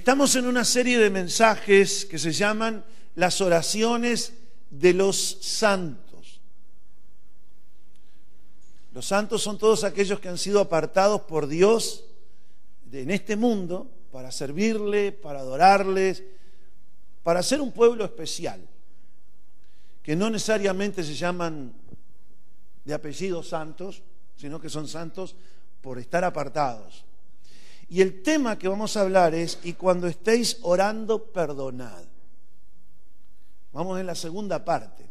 Estamos en una serie de mensajes que se llaman las oraciones de los santos. Los santos son todos aquellos que han sido apartados por Dios en este mundo para servirle, para adorarles, para ser un pueblo especial, que no necesariamente se llaman de apellidos santos, sino que son santos por estar apartados. Y el tema que vamos a hablar es, y cuando estéis orando, perdonad. Vamos en la segunda parte.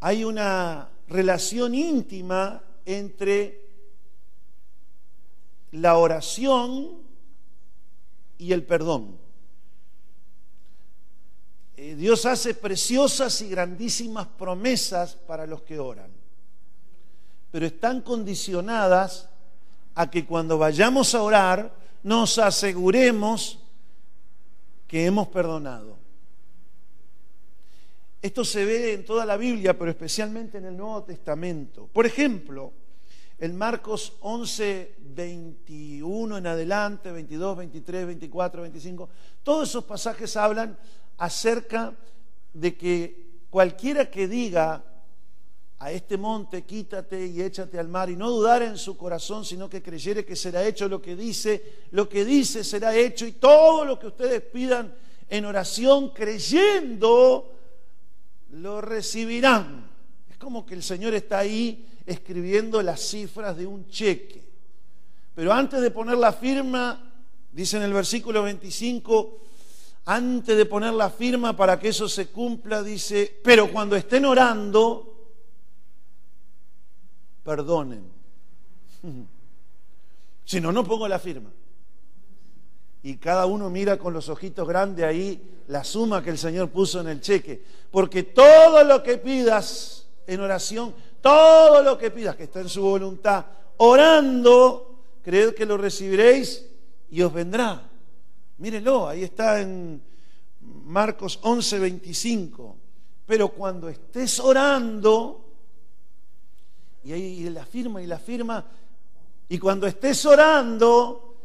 Hay una relación íntima entre la oración y el perdón. Eh, Dios hace preciosas y grandísimas promesas para los que oran, pero están condicionadas a que cuando vayamos a orar nos aseguremos que hemos perdonado. Esto se ve en toda la Biblia, pero especialmente en el Nuevo Testamento. Por ejemplo, en Marcos 11, 21 en adelante, 22, 23, 24, 25, todos esos pasajes hablan acerca de que cualquiera que diga a este monte, quítate y échate al mar, y no dudar en su corazón, sino que creyere que será hecho lo que dice, lo que dice será hecho, y todo lo que ustedes pidan en oración, creyendo, lo recibirán. Es como que el Señor está ahí escribiendo las cifras de un cheque. Pero antes de poner la firma, dice en el versículo 25, antes de poner la firma para que eso se cumpla, dice, pero cuando estén orando, perdonen. Si no, no pongo la firma. Y cada uno mira con los ojitos grandes ahí la suma que el Señor puso en el cheque. Porque todo lo que pidas en oración, todo lo que pidas que está en su voluntad, orando, creed que lo recibiréis y os vendrá. Mírenlo, ahí está en Marcos 11, 25. Pero cuando estés orando, y ahí la firma y la firma. Y cuando estés orando,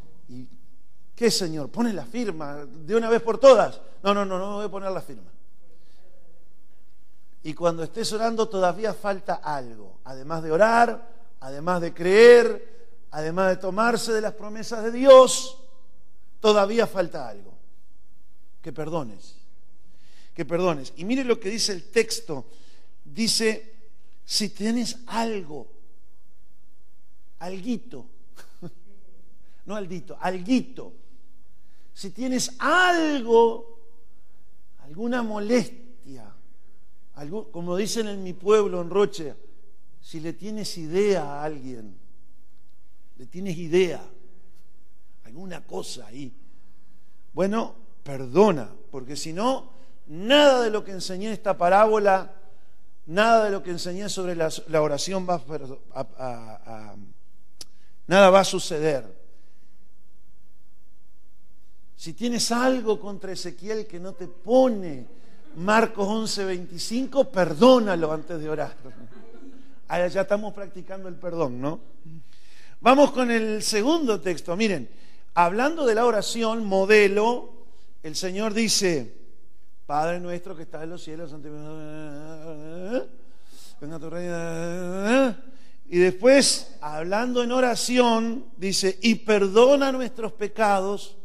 ¿qué Señor? Pone la firma de una vez por todas. No, no, no, no voy a poner la firma. Y cuando estés orando todavía falta algo. Además de orar, además de creer, además de tomarse de las promesas de Dios, todavía falta algo. Que perdones. Que perdones. Y mire lo que dice el texto. Dice, si tienes algo, alguito, no aldito, alguito, si tienes algo, alguna molestia, algo, como dicen en mi pueblo, en Roche, si le tienes idea a alguien, le tienes idea, alguna cosa ahí, bueno, perdona, porque si no, nada de lo que enseñé en esta parábola nada de lo que enseñé sobre la, oración va a, nada va a suceder. Si tienes algo contra Ezequiel que no te pone Marcos 11, 25, perdónalo antes de orar. Ya estamos practicando el perdón, ¿no? Vamos con el segundo texto. Miren, hablando de la oración, modelo, el Señor dice, Padre nuestro que estás en los cielos, venga tu reina. Y después, hablando en oración, dice, y perdona nuestros pecados,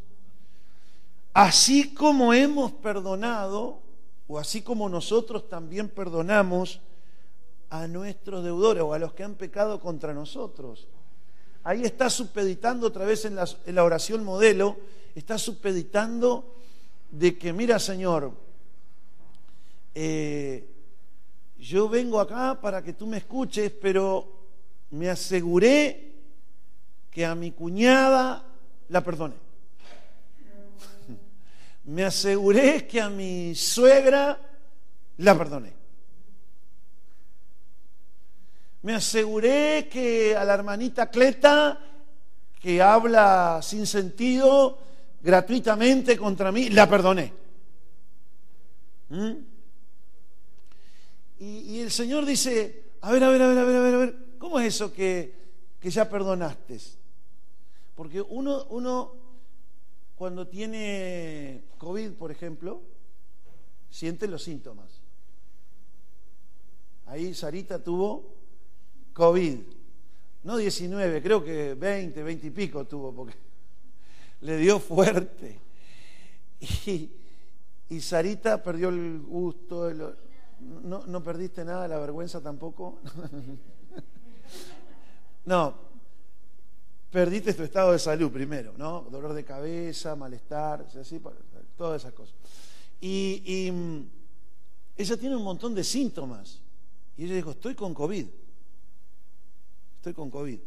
así como hemos perdonado, o así como nosotros también perdonamos a nuestros deudores o a los que han pecado contra nosotros. Ahí está supeditando otra vez en la oración modelo, está supeditando de que, mira Señor, eh, yo vengo acá para que tú me escuches, pero me aseguré que a mi cuñada la perdoné. me aseguré que a mi suegra la perdoné. Me aseguré que a la hermanita Cleta, que habla sin sentido, gratuitamente contra mí, la perdoné. ¿Mm? Y, el Señor dice, a ver, a ver, a ver, a ver, a ver, a ver, ¿cómo es eso que, ya perdonaste? Porque uno, uno cuando tiene COVID, por ejemplo, siente los síntomas. Ahí Sarita tuvo COVID. No 19, creo que 20, 20 y pico tuvo, porque le dio fuerte. Y, Sarita perdió el gusto. No, ¿No perdiste nada, la vergüenza tampoco? no, perdiste tu estado de salud primero, ¿no? Dolor de cabeza, malestar, así, todas esas cosas. Y, y mm, ella tiene un montón de síntomas. Y ella dijo, estoy con COVID. Estoy con COVID.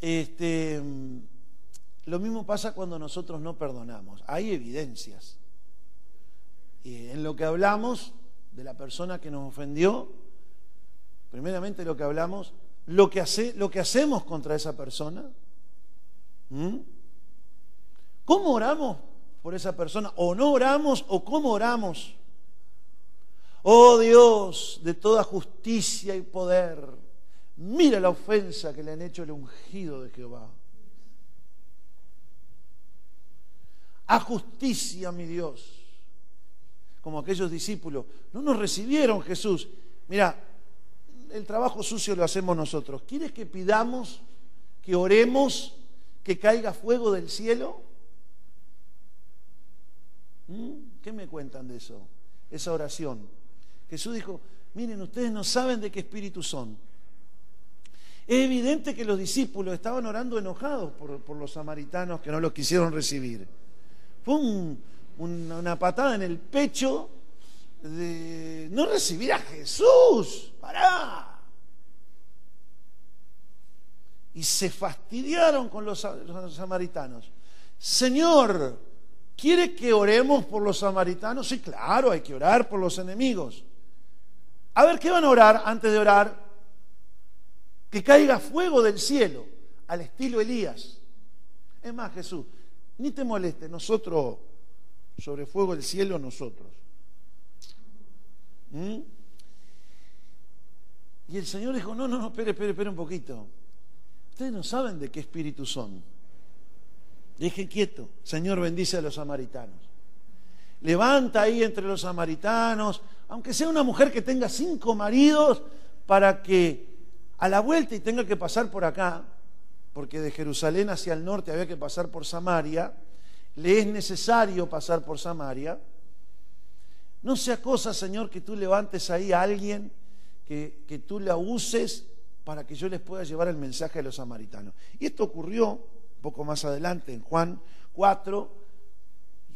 Este, mm, lo mismo pasa cuando nosotros no perdonamos. Hay evidencias. Y en lo que hablamos de la persona que nos ofendió, primeramente lo que hablamos, lo que, hace, lo que hacemos contra esa persona. ¿Cómo oramos por esa persona? ¿O no oramos o cómo oramos? Oh Dios de toda justicia y poder, mira la ofensa que le han hecho el ungido de Jehová. A justicia, mi Dios. Como aquellos discípulos, no nos recibieron Jesús. Mira, el trabajo sucio lo hacemos nosotros. ¿Quieres que pidamos, que oremos, que caiga fuego del cielo? ¿Mm? ¿Qué me cuentan de eso? Esa oración. Jesús dijo, miren, ustedes no saben de qué espíritu son. Es evidente que los discípulos estaban orando enojados por, los samaritanos que no los quisieron recibir. Fue una patada en el pecho de no recibir a Jesús. Pará. Y se fastidiaron con los, los samaritanos. Señor, ¿quiere que oremos por los samaritanos? Sí, claro, hay que orar por los enemigos. A ver, ¿qué van a orar antes de orar? Que caiga fuego del cielo, al estilo Elías. Es más, Jesús, ni te moleste, nosotros, sobre fuego del cielo, nosotros. ¿Mm? Y el Señor dijo, no, no, no, espere, espere, espere un poquito. Ustedes no saben de qué espíritu son. Deje quieto. Señor bendice a los samaritanos. Levanta ahí entre los samaritanos aunque sea una mujer que tenga cinco maridos, para que a la vuelta y tenga que pasar por acá, porque de Jerusalén hacia el norte había que pasar por Samaria, le es necesario pasar por Samaria. No sea cosa, Señor, que tú levantes ahí a alguien, que, que tú la uses para que yo les pueda llevar el mensaje a los samaritanos. Y esto ocurrió un poco más adelante, en Juan 4,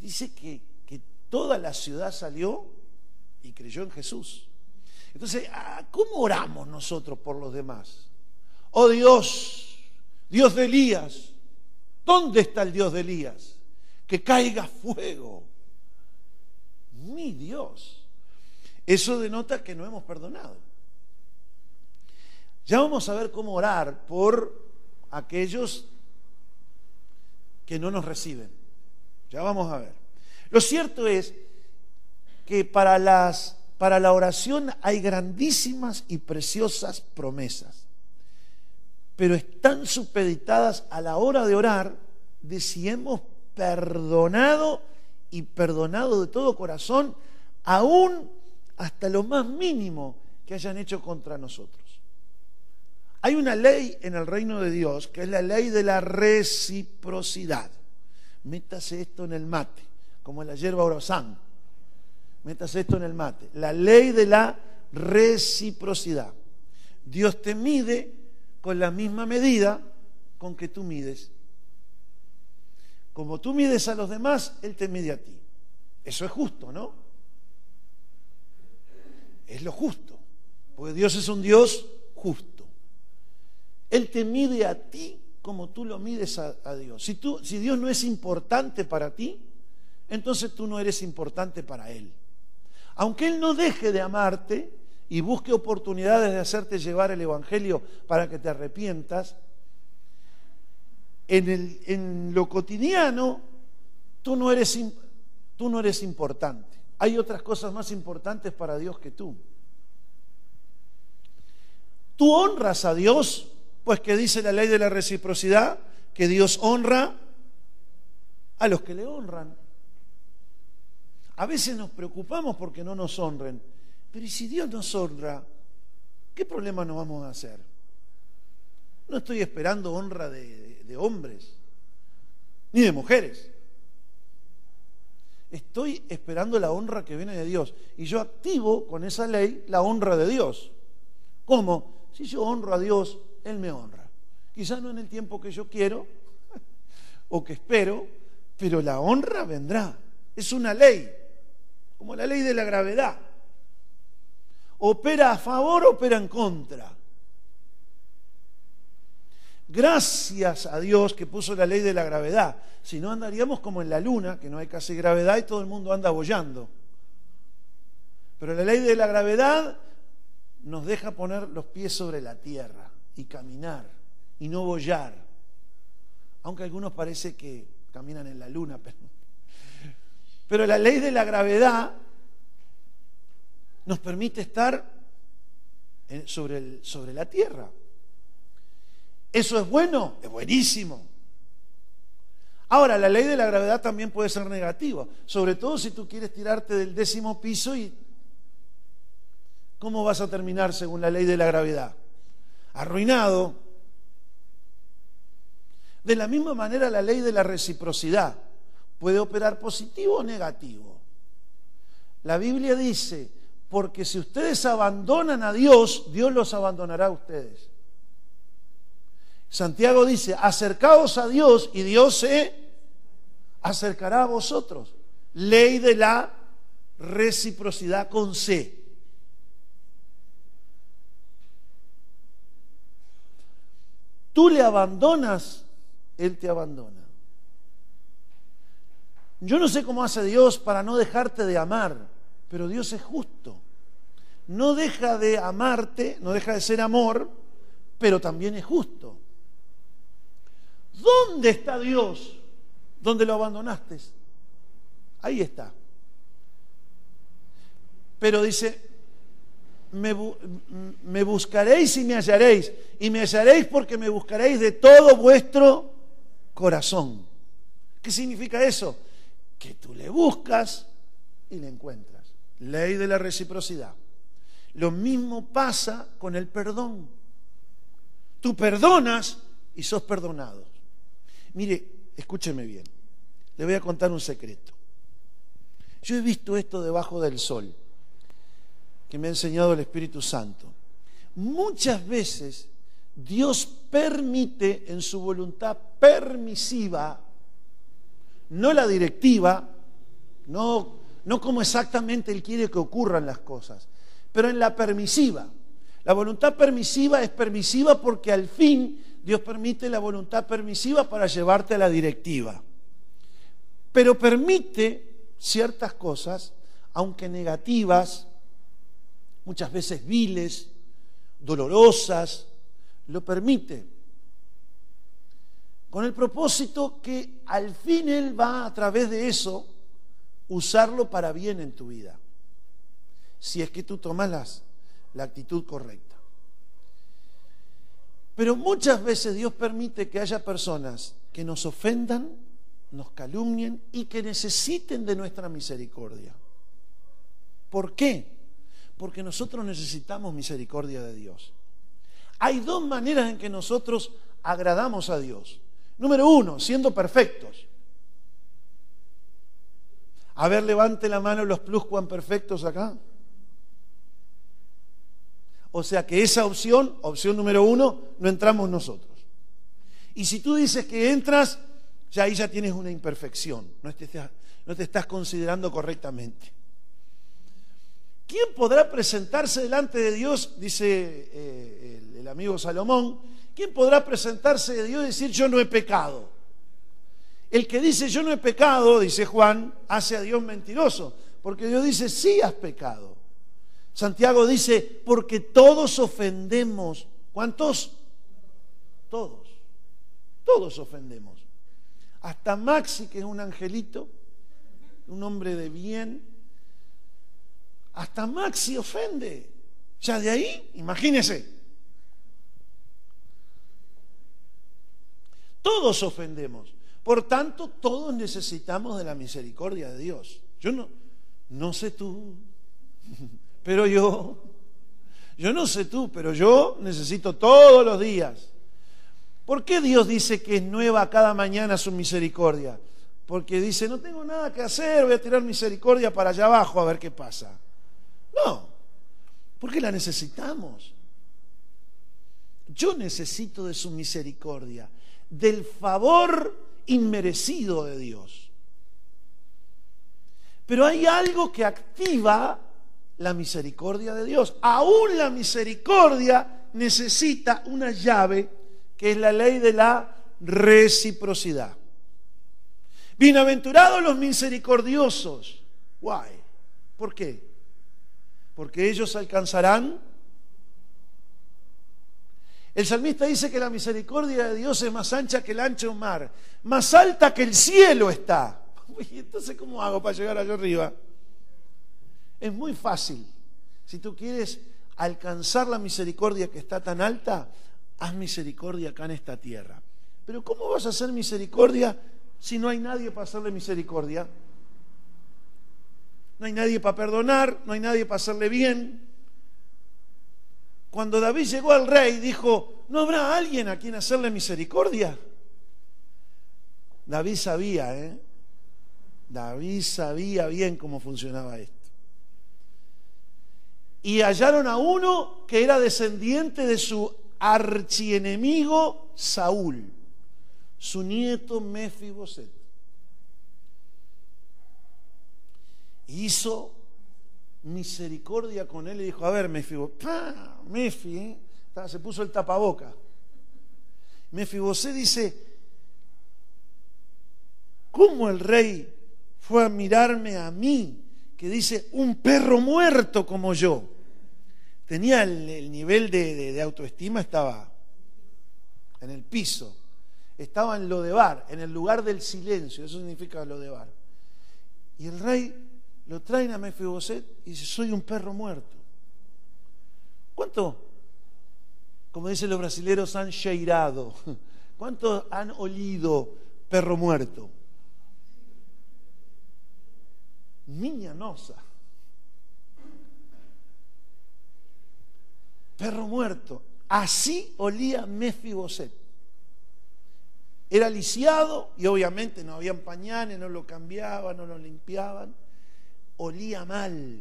dice que, que toda la ciudad salió y creyó en Jesús. Entonces, ¿cómo oramos nosotros por los demás? Oh Dios, Dios de Elías, ¿dónde está el Dios de Elías? Que caiga fuego. Mi Dios. Eso denota que no hemos perdonado. Ya vamos a ver cómo orar por aquellos que no nos reciben. Ya vamos a ver. Lo cierto es que para, las, para la oración hay grandísimas y preciosas promesas, pero están supeditadas a la hora de orar de si hemos perdonado y perdonado de todo corazón, aún hasta lo más mínimo que hayan hecho contra nosotros. Hay una ley en el reino de Dios que es la ley de la reciprocidad. Métase esto en el mate, como la hierba orozán metas esto en el mate, la ley de la reciprocidad. Dios te mide con la misma medida con que tú mides. Como tú mides a los demás, Él te mide a ti. Eso es justo, ¿no? Es lo justo, porque Dios es un Dios justo. Él te mide a ti como tú lo mides a, Dios. Si, tú, si Dios no es importante para ti, entonces tú no eres importante para Él. Aunque Él no deje de amarte y busque oportunidades de hacerte llevar el Evangelio para que te arrepientas, en, lo cotidiano tú no, eres, tú no eres importante. Hay otras cosas más importantes para Dios que tú. Tú honras a Dios, pues que dice la ley de la reciprocidad, que Dios honra a los que le honran. A veces nos preocupamos porque no nos honren, pero ¿y si Dios nos honra? ¿Qué problema nos vamos a hacer? No estoy esperando honra de, de hombres, ni de mujeres. Estoy esperando la honra que viene de Dios. Y yo activo con esa ley la honra de Dios. ¿Cómo? Si yo honro a Dios, Él me honra. Quizás no en el tiempo que yo quiero o que espero, pero la honra vendrá. Es una ley, como la ley de la gravedad. Opera a favor, opera en contra. Gracias a Dios que puso la ley de la gravedad. Si no andaríamos como en la luna, que no hay casi gravedad y todo el mundo anda bollando. Pero la ley de la gravedad nos deja poner los pies sobre la tierra y caminar y no bollar. Aunque algunos parece que caminan en la luna, pero, la ley de la gravedad nos permite estar sobre la tierra. ¿Eso es bueno? Es buenísimo. Ahora, la ley de la gravedad también puede ser negativa, sobre todo si tú quieres tirarte del décimo piso y ¿cómo vas a terminar según la ley de la gravedad? Arruinado. De la misma manera, la ley de la reciprocidad puede operar positivo o negativo. La Biblia dice, porque si ustedes abandonan a Dios, Dios los abandonará a ustedes. Santiago dice, acercaos a Dios y Dios se acercará a vosotros. Ley de la reciprocidad con C. Tú le abandonas, Él te abandona. Yo no sé cómo hace Dios para no dejarte de amar, pero Dios es justo. No deja de amarte, no deja de ser amor, pero también es justo. ¿Dónde está Dios? ¿Dónde lo abandonaste? Ahí está. Pero dice, me, me, buscaréis y me hallaréis. Y me hallaréis porque me buscaréis de todo vuestro corazón. ¿Qué significa eso? Que tú le buscas y le encuentras. Ley de la reciprocidad. Lo mismo pasa con el perdón. Tú perdonas y sos perdonado. Mire, escúcheme bien, le voy a contar un secreto. Yo he visto esto debajo del sol, que me ha enseñado el Espíritu Santo. Muchas veces Dios permite en su voluntad permisiva, no la directiva, no, no como exactamente Él quiere que ocurran las cosas, pero en la permisiva. La voluntad permisiva es permisiva porque al fin Dios permite la voluntad permisiva para llevarte a la directiva. Pero permite ciertas cosas, aunque negativas, muchas veces viles, dolorosas, lo permite. Con el propósito que al fin Él va a través de eso usarlo para bien en tu vida. Si es que tú tomas la actitud correcta. Pero muchas veces Dios permite que haya personas que nos ofendan, nos calumnien y que necesiten de nuestra misericordia. ¿Por qué? Porque nosotros necesitamos misericordia de Dios. Hay dos maneras en que nosotros agradamos a Dios. Número uno, siendo perfectos. A ver, levante la mano los plus perfectos acá. O sea que esa opción, opción número uno, no entramos nosotros. Y si tú dices que entras, ya ahí ya tienes una imperfección, no te, estás considerando correctamente. ¿Quién podrá presentarse delante de Dios? Dice eh, el, el amigo Salomón. ¿Quién podrá presentarse de Dios y decir yo no he pecado? El que dice yo no he pecado, dice Juan, hace a Dios mentiroso, porque Dios dice sí has pecado. Santiago dice, porque todos ofendemos. ¿Cuántos? Todos. Todos ofendemos. Hasta Maxi, que es un angelito, un hombre de bien, hasta Maxi ofende. Ya de ahí, imagínese. Todos ofendemos. Por tanto, todos necesitamos de la misericordia de Dios. Yo no, no sé tú, pero yo, yo no sé tú, pero yo necesito todos los días. ¿Por qué Dios dice que es nueva cada mañana su misericordia? Porque dice, no tengo nada que hacer, voy a tirar misericordia para allá abajo a ver qué pasa. No, porque la necesitamos. Yo necesito de su misericordia, del favor inmerecido de Dios. Pero hay algo que activa la misericordia de Dios. Aún la misericordia necesita una llave que es la ley de la reciprocidad. Bienaventurados los misericordiosos. Why? ¿Por qué? Porque ellos alcanzarán. El salmista dice que la misericordia de Dios es más ancha que el ancho mar, más alta que el cielo está. ¿Y entonces cómo hago para llegar allá arriba? Es muy fácil. Si tú quieres alcanzar la misericordia que está tan alta, haz misericordia acá en esta tierra. Pero ¿cómo vas a hacer misericordia si no hay nadie para hacerle misericordia? No hay nadie para perdonar, no hay nadie para hacerle bien. Cuando David llegó al rey, dijo, ¿no habrá alguien a quien hacerle misericordia? David sabía, ¿eh? David sabía bien cómo funcionaba esto. Y hallaron a uno que era descendiente de su archienemigo Saúl, su nieto Mefiboset. Hizo misericordia con él y dijo, a ver, Mefiboset, Mefi, ¿eh? se puso el tapaboca. Mefiboset dice, ¿cómo el rey fue a mirarme a mí, que dice, un perro muerto como yo? tenía el, nivel de, autoestima, estaba en el piso, estaba en lo de bar, en el lugar del silencio, eso significa lo de bar. Y el rey lo trae a Mefiboset y dice, soy un perro muerto. ¿Cuánto, como dicen los brasileros, han cheirado? ¿Cuántos han olido perro muerto? Niña nosa. perro muerto. Así olía Mefiboset. Era lisiado y obviamente no habían pañales, no lo cambiaban, no lo limpiaban. Olía mal.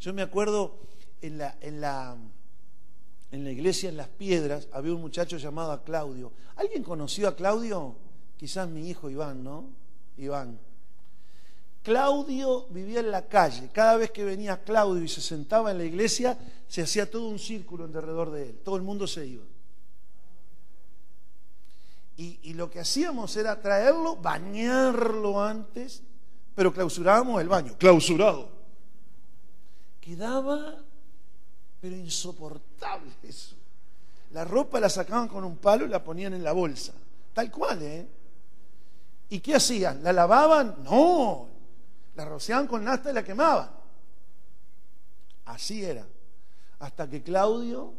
Yo me acuerdo en la, en la, en la iglesia en Las Piedras había un muchacho llamado Claudio. ¿Alguien conoció a Claudio? Quizás mi hijo Iván, ¿no? Iván. Claudio vivía en la calle. Cada vez que venía Claudio y se sentaba en la iglesia, se hacía todo un círculo alrededor de él. Todo el mundo se iba. Y, lo que hacíamos era traerlo, bañarlo antes, pero clausurábamos el baño. Clausurado. Quedaba, pero insoportable eso. La ropa la sacaban con un palo y la ponían en la bolsa. Tal cual, ¿eh? ¿Y qué hacían? ¿La lavaban? No, la rociaban con nasta y la quemaban. Así era. Hasta que Claudio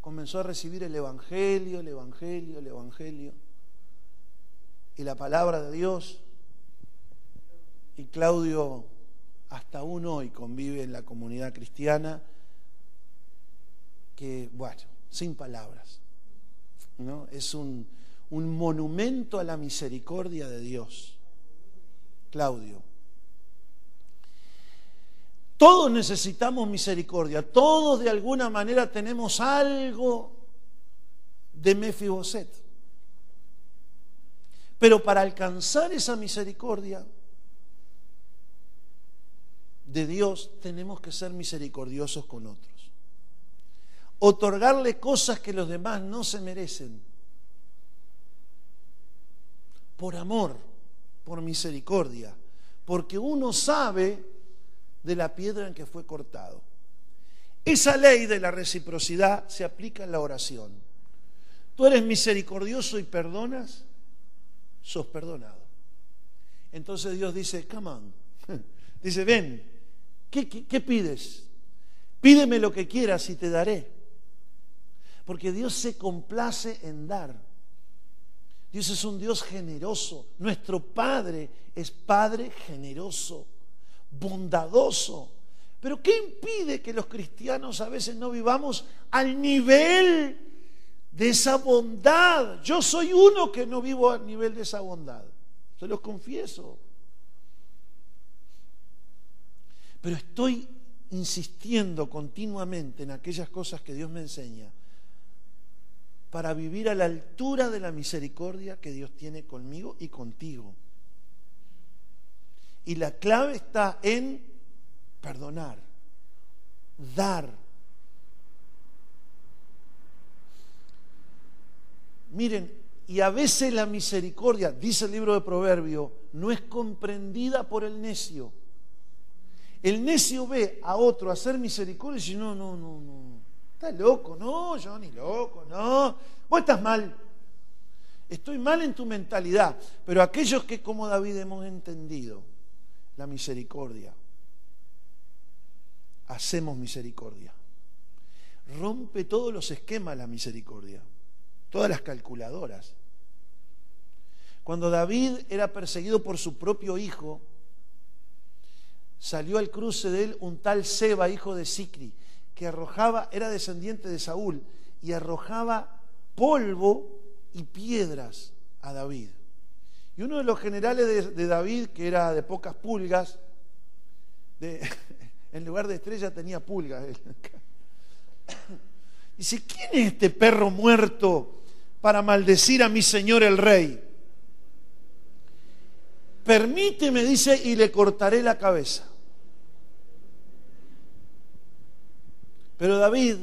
comenzó a recibir el Evangelio, el Evangelio, el Evangelio. Y la palabra de Dios. Y Claudio hasta aún hoy convive en la comunidad cristiana que, bueno, sin palabras. ¿no? Es un, un monumento a la misericordia de Dios. Claudio. Todos necesitamos misericordia, todos de alguna manera tenemos algo de Mefiboset. Pero para alcanzar esa misericordia de Dios tenemos que ser misericordiosos con otros. Otorgarle cosas que los demás no se merecen. Por amor, por misericordia. Porque uno sabe de la piedra en que fue cortado. Esa ley de la reciprocidad se aplica en la oración. Tú eres misericordioso y perdonas, sos perdonado. Entonces Dios dice, come on. Dice, ven, ¿qué, qué pides? Pídeme lo que quieras y te daré. Porque Dios se complace en dar. Dios es un Dios generoso. Nuestro Padre es Padre generoso, bondadoso. Pero ¿qué impide que los cristianos a veces no vivamos al nivel de esa bondad? Yo soy uno que no vivo al nivel de esa bondad. Se los confieso. Pero estoy insistiendo continuamente en aquellas cosas que Dios me enseña para vivir a la altura de la misericordia que Dios tiene conmigo y contigo. Y la clave está en perdonar, dar. Miren, y a veces la misericordia, dice el libro de Proverbio, no es comprendida por el necio. El necio ve a otro hacer misericordia y dice, no, no, no, no. Estás loco, no, yo ni loco, no. Vos estás mal. Estoy mal en tu mentalidad. Pero aquellos que como David hemos entendido la misericordia, hacemos misericordia. Rompe todos los esquemas la misericordia, todas las calculadoras. Cuando David era perseguido por su propio hijo, salió al cruce de él un tal Seba, hijo de Sicri, que arrojaba, era descendiente de Saúl, y arrojaba polvo y piedras a David. Y uno de los generales de, David, que era de pocas pulgas, en lugar de estrella tenía pulgas. Dice, ¿quién es este perro muerto para maldecir a mi señor el rey? Permíteme, dice, y le cortaré la cabeza. Pero David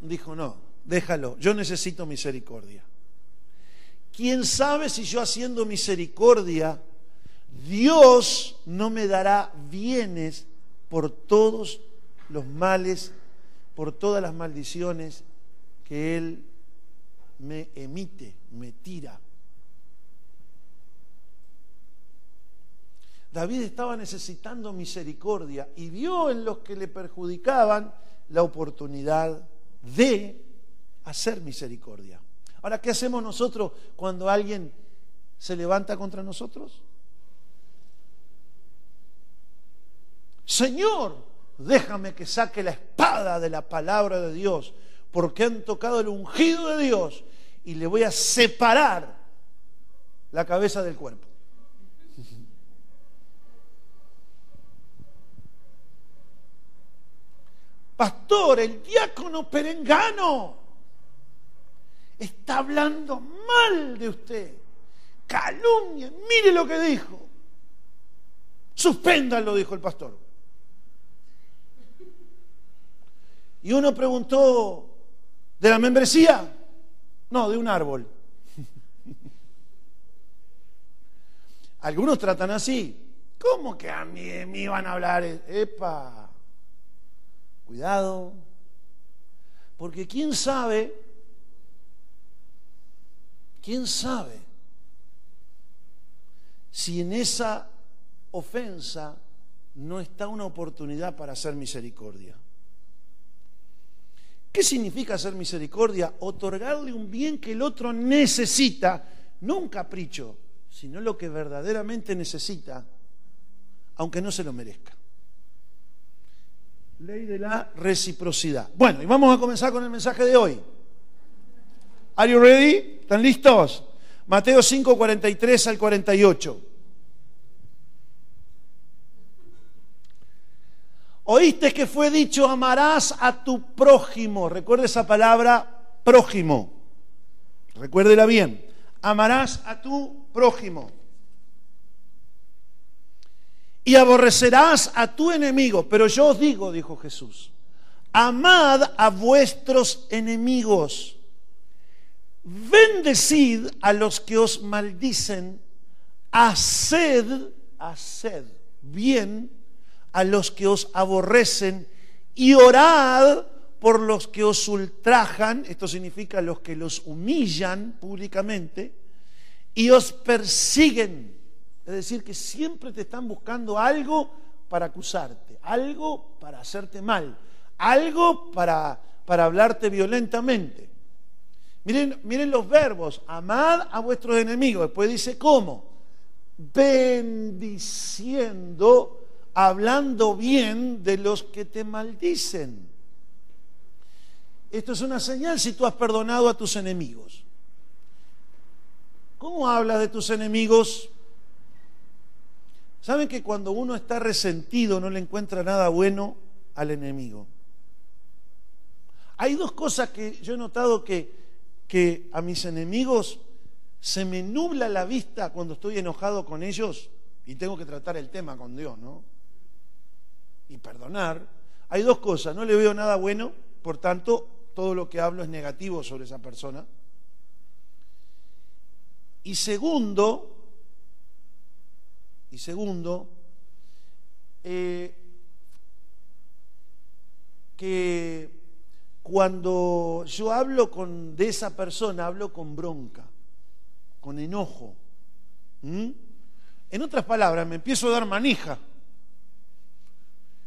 dijo, no, déjalo, yo necesito misericordia. ¿Quién sabe si yo haciendo misericordia, Dios no me dará bienes por todos los males, por todas las maldiciones que Él me emite, me tira. David estaba necesitando misericordia y vio en los que le perjudicaban la oportunidad de hacer misericordia. Ahora, ¿qué hacemos nosotros cuando alguien se levanta contra nosotros? Señor, déjame que saque la espada de la palabra de Dios, porque han tocado el ungido de Dios y le voy a separar la cabeza del cuerpo. Pastor, el diácono perengano está hablando mal de usted. Calumnia, mire lo que dijo. Suspéndalo, dijo el pastor. Y uno preguntó, ¿de la membresía? No, de un árbol. Algunos tratan así. ¿Cómo que a mí me iban a hablar? Epa, cuidado. Porque quién sabe, quién sabe si en esa ofensa no está una oportunidad para hacer misericordia. ¿Qué significa hacer misericordia? Otorgarle un bien que el otro necesita, no un capricho, sino lo que verdaderamente necesita, aunque no se lo merezca. Ley de la reciprocidad. Bueno, y vamos a comenzar con el mensaje de hoy. Are you ready? ¿Están listos? Mateo 5, 43 al 48. Oíste que fue dicho, amarás a tu prójimo. Recuerde esa palabra, prójimo. Recuérdela bien. Amarás a tu prójimo. Y aborrecerás a tu enemigo. Pero yo os digo, dijo Jesús, amad a vuestros enemigos. Bendecid a los que os maldicen. Haced, haced bien a los que os aborrecen y orad por los que os ultrajan, esto significa los que los humillan públicamente, y os persiguen. Es decir, que siempre te están buscando algo para acusarte, algo para hacerte mal, algo para, para hablarte violentamente. Miren, los verbos, amad a vuestros enemigos. Después dice cómo. Bendiciendo, hablando bien de los que te maldicen. Esto es una señal si tú has perdonado a tus enemigos. ¿Cómo hablas de tus enemigos? ¿Saben que cuando uno está resentido no le encuentra nada bueno al enemigo? Hay dos cosas que yo he notado que, que a mis enemigos se me nubla la vista cuando estoy enojado con ellos y tengo que tratar el tema con Dios, ¿no? Y perdonar. Hay dos cosas, no le veo nada bueno, por tanto, todo lo que hablo es negativo sobre esa persona. Y segundo, y segundo, eh, que cuando yo hablo con, de esa persona, hablo con bronca, con enojo. En otras palabras, me empiezo a dar manija.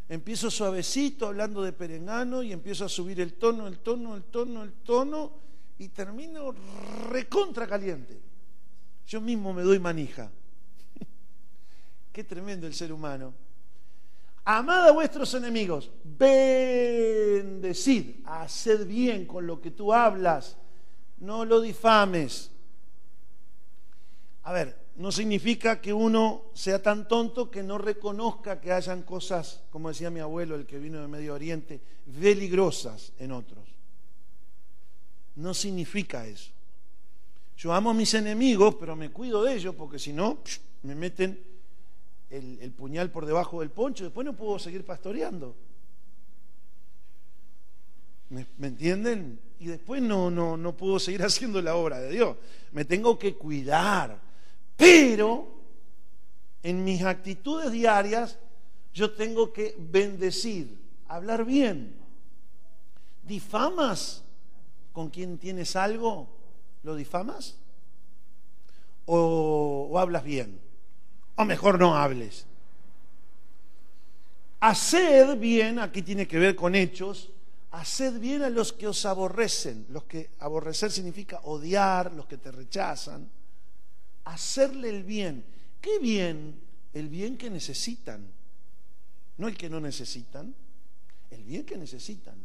Empiezo suavecito hablando de perengano y empiezo a subir el tono, el tono, el tono, el tono y termino recontra caliente. Yo mismo me doy manija. Qué tremendo el ser humano. Amad a vuestros enemigos, bendecid, haced bien con lo que tú hablas, no lo difames. A ver, no significa que uno sea tan tonto que no reconozca que hayan cosas, como decía mi abuelo, el que vino de Medio Oriente, peligrosas en otros. No significa eso. Yo amo a mis enemigos, pero me cuido de ellos porque si no, me meten el, puñal por debajo del poncho, después no puedo seguir pastoreando. ¿Me, entienden? Y después no, no, no puedo seguir haciendo la obra de Dios. Me tengo que cuidar. Pero en mis actitudes diarias yo tengo que bendecir, hablar bien. ¿Difamas con quien tienes algo? ¿Lo difamas? ¿O, hablas bien? O mejor no hables. Haced bien, aquí tiene que ver con hechos, haced bien a los que os aborrecen. Los que aborrecer significa odiar, los que te rechazan. Hacerle el bien. ¿Qué bien? El bien que necesitan. No el que no necesitan, el bien que necesitan.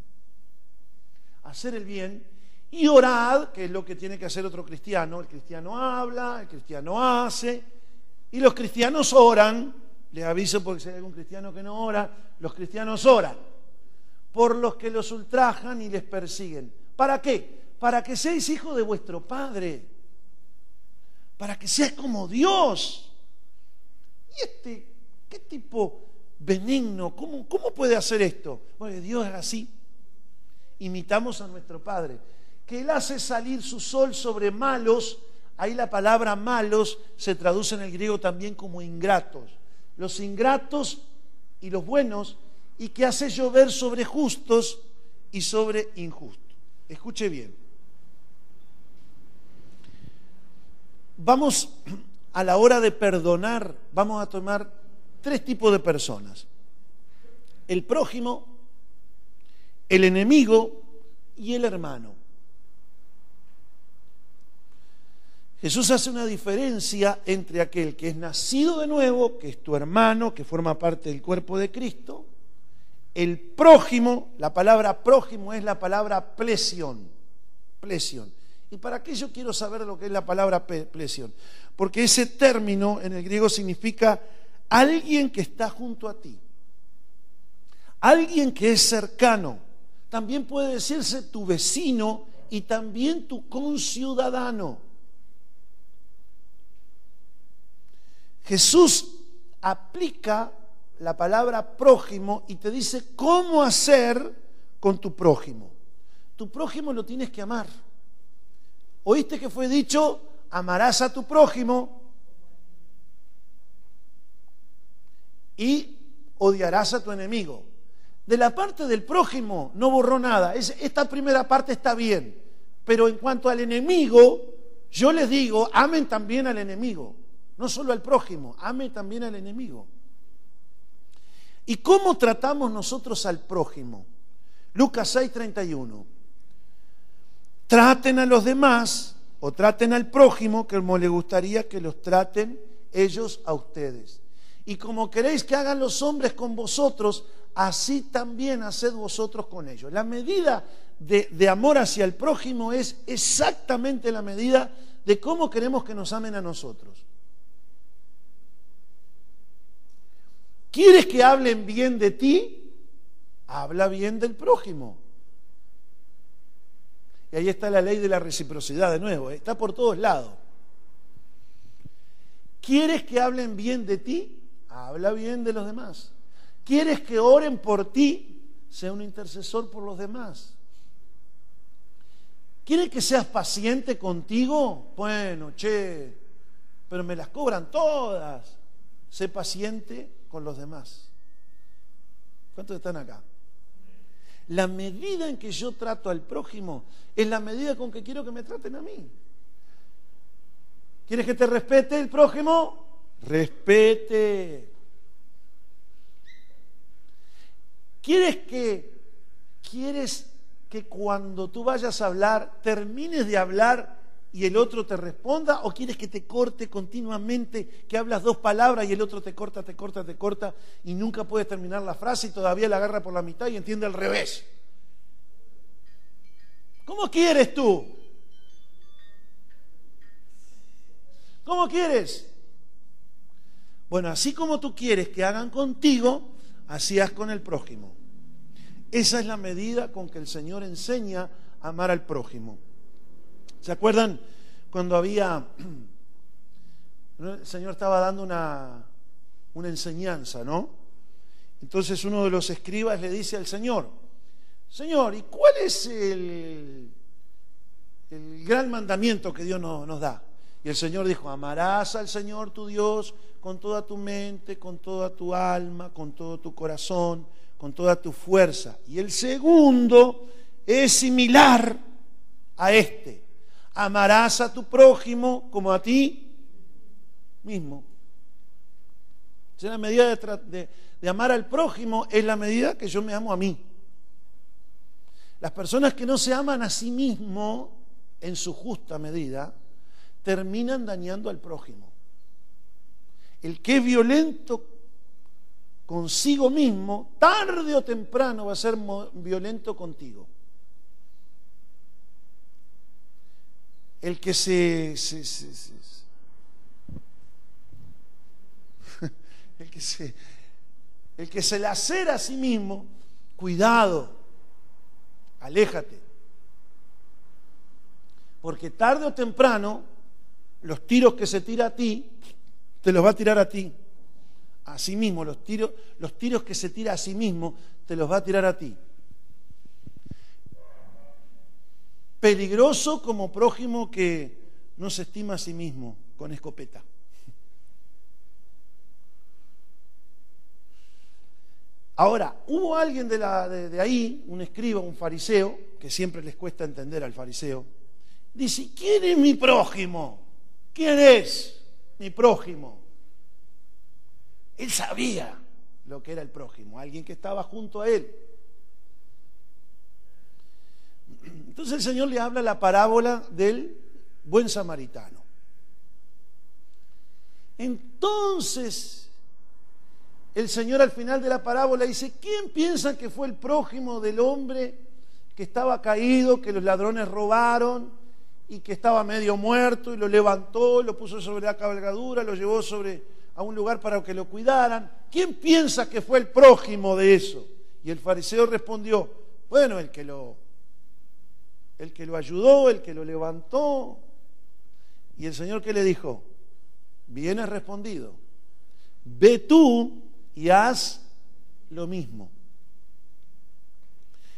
Hacer el bien y orad, que es lo que tiene que hacer otro cristiano. El cristiano habla, el cristiano hace, y los cristianos oran. Les aviso porque si hay algún cristiano que no ora, los cristianos oran por los que los ultrajan y les persiguen. ¿Para qué? Para que seáis hijos de vuestro Padre. Para que seas como Dios. ¿Y este qué tipo benigno? ¿Cómo, cómo puede hacer esto? Bueno, Dios es así. Imitamos a nuestro Padre que Él hace salir su sol sobre malos. Ahí la palabra malos se traduce en el griego también como ingratos. Los ingratos y los buenos, y que hace llover sobre justos y sobre injustos. Escuche bien. Vamos a la hora de perdonar, vamos a tomar tres tipos de personas. El prójimo, el enemigo y el hermano. Jesús hace una diferencia entre aquel que es nacido de nuevo, que es tu hermano, que forma parte del cuerpo de Cristo, el prójimo, la palabra prójimo es la palabra plesión, plesión. ¿Y para qué yo quiero saber lo que es la palabra plesión? Porque ese término en el griego significa alguien que está junto a ti, alguien que es cercano. También puede decirse tu vecino y también tu conciudadano. Jesús aplica la palabra prójimo y te dice cómo hacer con tu prójimo. Tu prójimo lo tienes que amar. ¿Oíste que fue dicho, amarás a tu prójimo y odiarás a tu enemigo? De la parte del prójimo no borró nada. esta primera parte está bien. Pero en cuanto al enemigo, yo les digo, amen también al enemigo. No solo al prójimo, ame también al enemigo. ¿Y cómo tratamos nosotros al prójimo? Lucas 6:31. traten a los demás o traten al prójimo como le gustaría que los traten ellos a ustedes. Y como queréis que hagan los hombres con vosotros, así también haced vosotros con ellos. La medida de, de, amor hacia el prójimo es exactamente la medida de cómo queremos que nos amen a nosotros. ¿Quieres que hablen bien de ti? Habla bien del prójimo. Y ahí está la ley de la reciprocidad de nuevo, ¿eh? está por todos lados. ¿Quieres que hablen bien de ti? Habla bien de los demás. ¿Quieres que oren por ti? Sea un intercesor por los demás. ¿Quieres que seas paciente contigo? Bueno, che, pero me las cobran todas. Sé paciente con los demás. ¿Cuántos están acá? La medida en que yo trato al prójimo es la medida con que quiero que me traten a mí. ¿Quieres que te respete el prójimo? Respete. ¿Quieres que quieres que cuando tú vayas a hablar termines de hablar y el otro te responda o quieres que te corte continuamente, que hablas dos palabras y el otro te corta, te corta, te corta y nunca puedes terminar la frase y todavía la agarra por la mitad y entiende al revés? ¿Cómo quieres tú? ¿Cómo quieres? Bueno, así como tú quieres que hagan contigo, así haz con el prójimo. Esa es la medida con que el Señor enseña a amar al prójimo. ¿Se acuerdan cuando había, el Señor estaba dando una, una enseñanza, ¿no? Entonces uno de los escribas le dice al Señor, Señor, ¿y cuál es el, el gran mandamiento que Dios nos, nos da? Y el Señor dijo, amarás al Señor tu Dios con toda tu mente, con toda tu alma, con todo tu corazón, con toda tu fuerza. Y el segundo es similar a este amarás a tu prójimo como a ti mismo. la medida de, de amar al prójimo es la medida que yo me amo a mí. Las personas que no se aman a sí mismo en su justa medida terminan dañando al prójimo. El que es violento consigo mismo, tarde o temprano va a ser violento contigo. el que se, el que se el que se lacera a sí mismo, cuidado, aléjate. Porque tarde o temprano, los tiros que se tira a ti, te los va a tirar a ti. A sí mismo, los tiros, los tiros que se tira a sí mismo, te los va a tirar a ti. Peligroso como prójimo que no se estima a sí mismo con escopeta. Ahora, hubo alguien de, ahí, un escriba, un fariseo, que siempre les cuesta entender al fariseo, dice, ¿quién es mi prójimo? ¿Quién es mi prójimo? Él sabía lo que era el prójimo, alguien que estaba junto a él. Entonces el Señor le habla la parábola del buen samaritano. Entonces, el Señor al final de la parábola dice, ¿quién piensa que fue el prójimo del hombre que estaba caído, que los ladrones robaron y que estaba medio muerto y lo levantó, lo puso sobre la cabalgadura, lo llevó sobre a un lugar para que lo cuidaran? ¿Quién piensa que fue el prójimo de eso? Y el fariseo respondió, bueno, el que lo el que lo ayudó, el que lo levantó. Y el Señor que le dijo, bien has respondido, ve tú y haz lo mismo.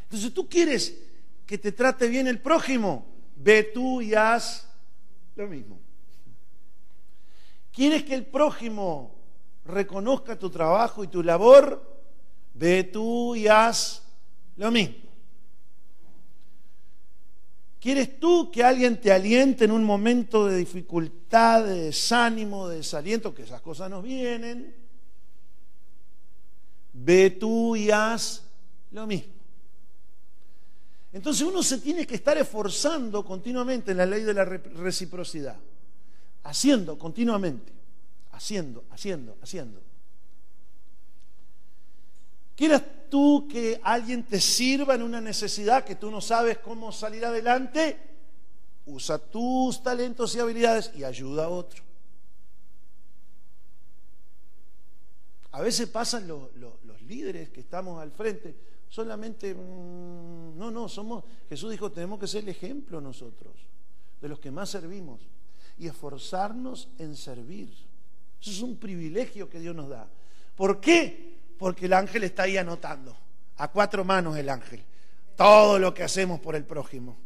Entonces tú quieres que te trate bien el prójimo, ve tú y haz lo mismo. ¿Quieres que el prójimo reconozca tu trabajo y tu labor? Ve tú y haz lo mismo. ¿Quieres tú que alguien te aliente en un momento de dificultad, de desánimo, de desaliento, que esas cosas nos vienen? Ve tú y haz lo mismo. Entonces uno se tiene que estar esforzando continuamente en la ley de la reciprocidad, haciendo continuamente, haciendo, haciendo, haciendo. ¿Quieres tú que alguien te sirva en una necesidad que tú no sabes cómo salir adelante? Usa tus talentos y habilidades y ayuda a otro. A veces pasan los, líderes que estamos al frente, solamente, mm, no, no, somos, Jesús dijo, tenemos que ser el ejemplo nosotros, de los que más servimos, y esforzarnos en servir. Eso es un privilegio que Dios nos da. ¿Por qué? Porque el ángel está ahí anotando, a cuatro manos el ángel, todo lo que hacemos por el prójimo.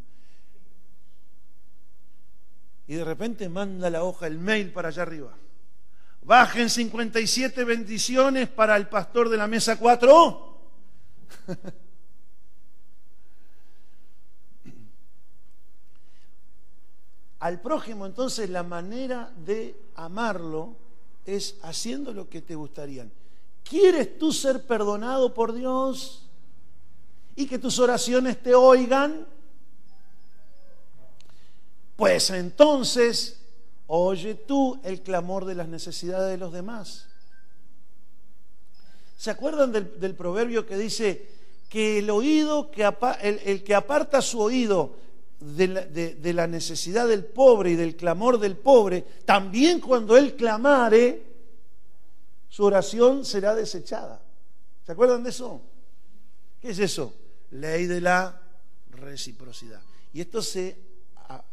Y de repente manda la hoja, el mail para allá arriba. Bajen 57 bendiciones para el pastor de la mesa 4. Al prójimo entonces la manera de amarlo es haciendo lo que te gustaría. ¿Quieres tú ser perdonado por Dios y que tus oraciones te oigan? Pues entonces Oye tú el clamor de las necesidades de los demás. ¿Se acuerdan del, proverbio que dice que el oído, que el, que aparta su oído de la, necesidad del pobre y del clamor del pobre, también cuando él clamare, su oración será desechada. ¿Se acuerdan de eso? ¿Qué es eso? Ley de la reciprocidad. Y esto se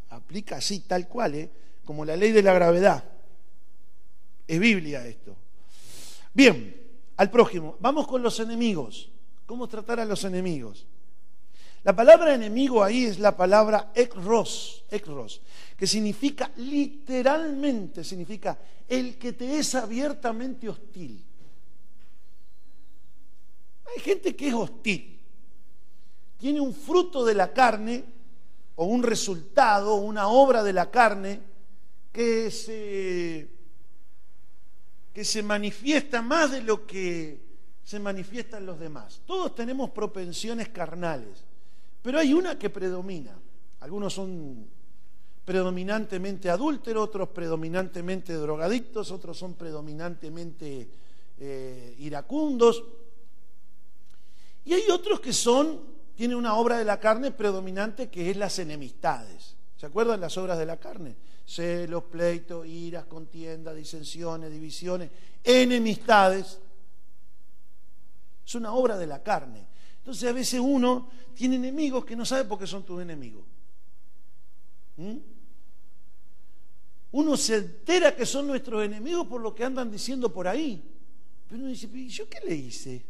aplica así, tal cual, ¿eh? como la ley de la gravedad. Es Biblia esto. Bien, al prójimo. Vamos con los enemigos. ¿Cómo tratar a los enemigos? La palabra enemigo ahí es la palabra ekros, ekros, que significa literalmente, significa el que te es abiertamente hostil. Hay gente que es hostil. Tiene un fruto de la carne o un resultado, una obra de la carne que se, que se manifiesta más de lo que se manifiesta en los demás. Todos tenemos propensiones carnales, pero hay una que predomina. Algunos son predominantemente adúlteros, otros predominantemente drogadictos, otros son predominantemente eh, iracundos. Y hay otros que son, tienen una obra de la carne predominante que es las enemistades. ¿Se acuerdan las obras de la carne? celos, pleitos, iras, contiendas, disensiones, divisiones, enemistades. Es una obra de la carne. Entonces a veces uno tiene enemigos que no sabe por qué son tus enemigos. ¿Mm? Uno se entera que son nuestros enemigos por lo que andan diciendo por ahí. Pero uno dice, ¿y yo qué le hice?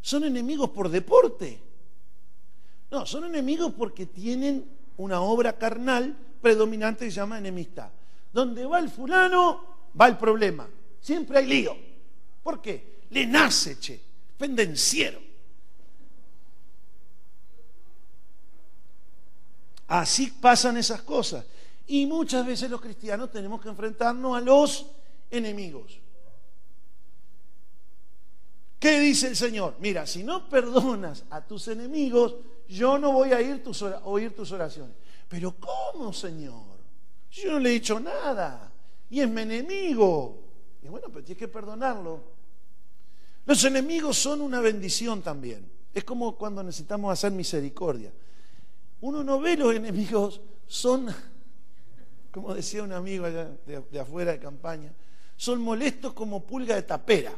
¿Son enemigos por deporte? No, son enemigos porque tienen una obra carnal predominante que se llama enemistad. Donde va el fulano, va el problema. Siempre hay lío. ¿Por qué? Le nace, che, pendenciero. Así pasan esas cosas. Y muchas veces los cristianos tenemos que enfrentarnos a los enemigos. ¿Qué dice el Señor? Mira, si no perdonas a tus enemigos, yo no voy a oír tus oraciones. Pero ¿cómo, Señor? Yo no le he dicho nada. Y es mi enemigo. Y bueno, pero tienes que perdonarlo. Los enemigos son una bendición también. Es como cuando necesitamos hacer misericordia. Uno no ve los enemigos, son, como decía un amigo allá de, afuera de campaña, son molestos como pulga de tapera.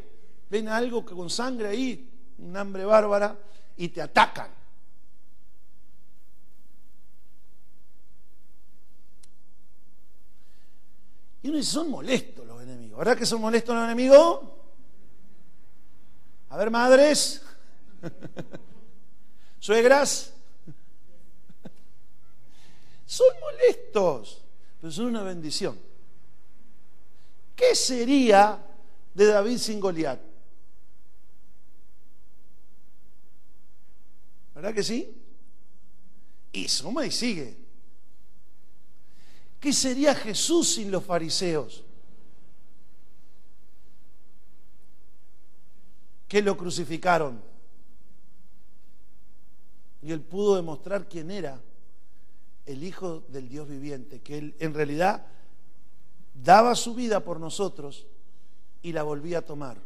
Ven algo con sangre ahí, un hambre bárbara, y te atacan. Y uno dice, son molestos los enemigos. ¿Verdad que son molestos los enemigos? A ver, madres, suegras, son molestos, pero son una bendición. ¿Qué sería de David sin Goliat? ¿Verdad que sí? Y suma y sigue. ¿Qué sería Jesús sin los fariseos? Que lo crucificaron. Y él pudo demostrar quién era el Hijo del Dios viviente, que él en realidad daba su vida por nosotros y la volvía a tomar.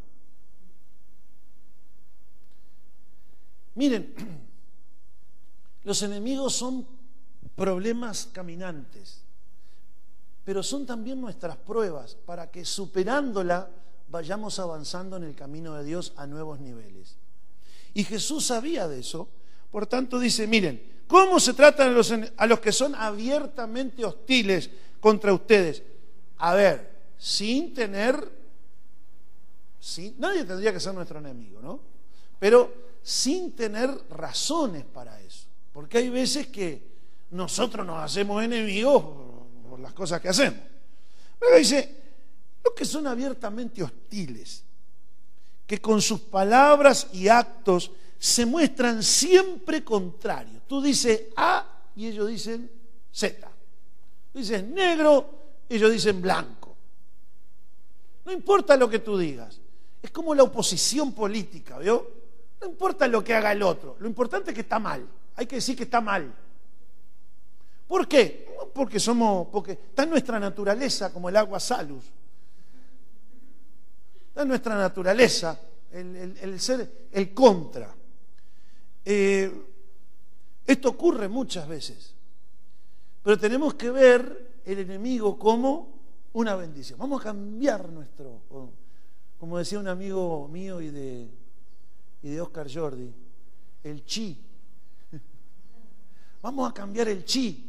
Miren, los enemigos son problemas caminantes, pero son también nuestras pruebas para que superándola vayamos avanzando en el camino de Dios a nuevos niveles. Y Jesús sabía de eso, por tanto dice, miren, ¿cómo se tratan a los, a los que son abiertamente hostiles contra ustedes? A ver, sin tener, sin, nadie tendría que ser nuestro enemigo, ¿no? Pero sin tener razones para eso. Porque hay veces que nosotros nos hacemos enemigos por las cosas que hacemos. Pero dice, los que son abiertamente hostiles, que con sus palabras y actos se muestran siempre contrarios. Tú dices A y ellos dicen Z. Tú dices negro, ellos dicen blanco. No importa lo que tú digas. Es como la oposición política, ¿vio? No importa lo que haga el otro. Lo importante es que está mal. Hay que decir que está mal. ¿Por qué? Porque somos, porque está en nuestra naturaleza como el agua salus. Está en nuestra naturaleza el, ser el contra. Eh, esto ocurre muchas veces. Pero tenemos que ver el enemigo como una bendición. Vamos a cambiar nuestro, como decía un amigo mío y de, y de Oscar Jordi, el chi. Vamos a cambiar el chi.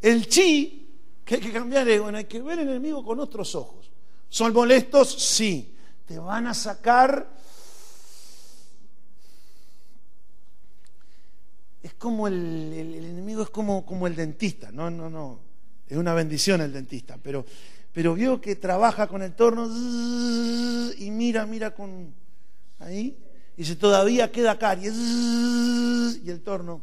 El chi que hay que cambiar es, bueno, hay que ver el enemigo con otros ojos. ¿Son molestos? Sí. Te van a sacar... Es como el, enemigo, es como, como el dentista. No, no, no. Es una bendición el dentista, pero, pero vio que trabaja con el torno y mira, mira con ahí. Y si todavía queda caries y el torno.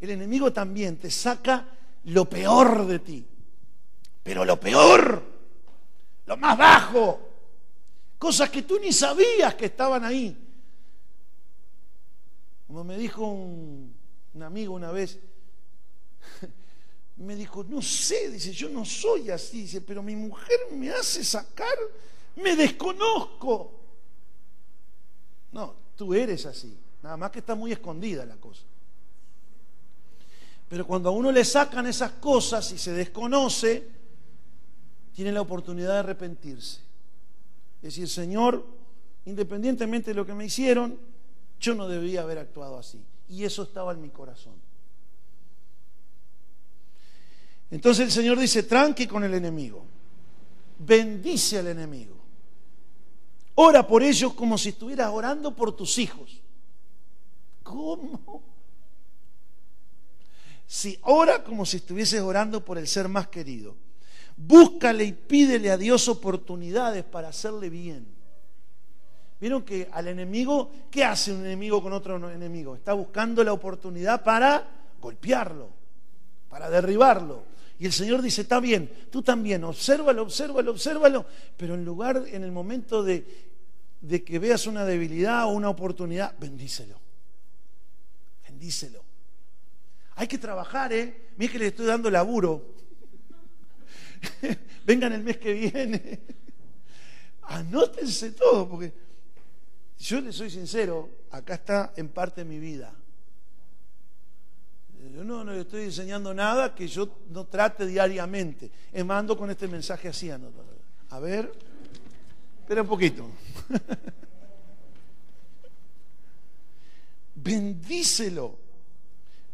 El enemigo también te saca lo peor de ti. Pero lo peor, lo más bajo, cosas que tú ni sabías que estaban ahí. Como me dijo un, amigo una vez, me dijo, no sé, dice, yo no soy así, dice, pero mi mujer me hace sacar, me desconozco. No, tú eres así, nada más que está muy escondida la cosa. Pero cuando a uno le sacan esas cosas y se desconoce, tiene la oportunidad de arrepentirse. Es decir, Señor, independientemente de lo que me hicieron, yo no debía haber actuado así. Y eso estaba en mi corazón. Entonces el Señor dice, tranqui con el enemigo. Bendice al enemigo. Ora por ellos como si estuvieras orando por tus hijos. ¿Cómo? Si ora como si estuvieses orando por el ser más querido. Búscale y pídele a Dios oportunidades para hacerle bien. Vieron que al enemigo, ¿qué hace un enemigo con otro enemigo? Está buscando la oportunidad para golpearlo, para derribarlo. Y el Señor dice, está bien, tú también, obsérvalo, obsérvalo, obsérvalo, pero en lugar, en el momento de, de que veas una debilidad o una oportunidad, bendícelo. Bendícelo. Hay que trabajar, ¿eh? Mira que le estoy dando laburo. Vengan el mes que viene. Anótense todo, porque yo les soy sincero, acá está en parte mi vida. Yo no, no le estoy enseñando nada que yo no trate diariamente. Es mando con este mensaje así. A ver, espera un poquito. Bendícelo.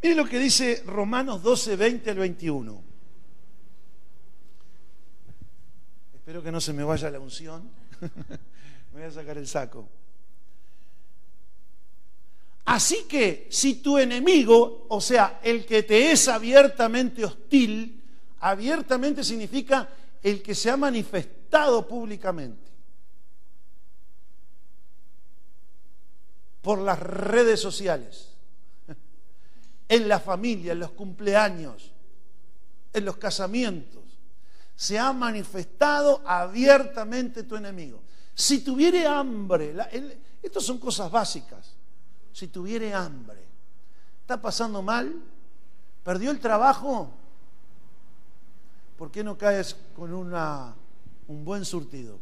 Mire lo que dice Romanos 12, 20 al 21. Espero que no se me vaya la unción. me voy a sacar el saco. Así que si tu enemigo, o sea, el que te es abiertamente hostil, abiertamente significa el que se ha manifestado públicamente por las redes sociales en la familia, en los cumpleaños, en los casamientos. Se ha manifestado abiertamente tu enemigo. Si tuviere hambre, estas son cosas básicas. Si tuviere hambre. ¿Está pasando mal? ¿Perdió el trabajo? ¿Por qué no caes con una, un buen surtido?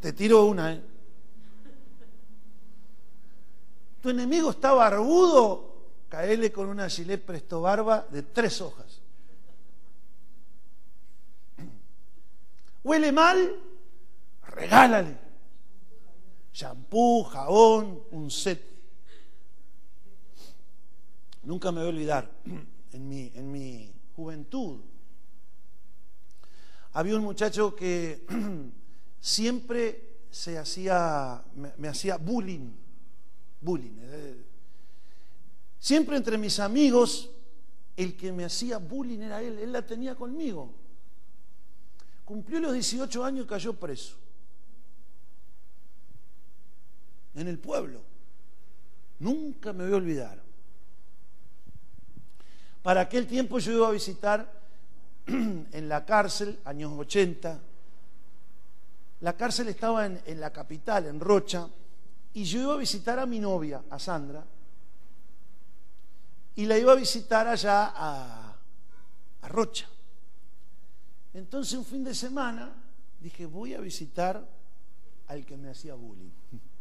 Te tiro una, ¿eh? Tu enemigo está barbudo, caele con una gilet presto barba de tres hojas. ¿Huele mal? Regálale. Shampoo, jabón, un set. Nunca me voy a olvidar, en mi, en mi juventud, había un muchacho que siempre se hacía, me hacía bullying bullying. Siempre entre mis amigos, el que me hacía bullying era él, él la tenía conmigo. Cumplió los 18 años y cayó preso. En el pueblo. Nunca me voy a olvidar. Para aquel tiempo yo iba a visitar en la cárcel, años 80. La cárcel estaba en, la capital, en Rocha y yo iba a visitar a mi novia, a Sandra, y la iba a visitar allá a, Rocha. Entonces un fin de semana dije, voy a visitar al que me hacía bullying.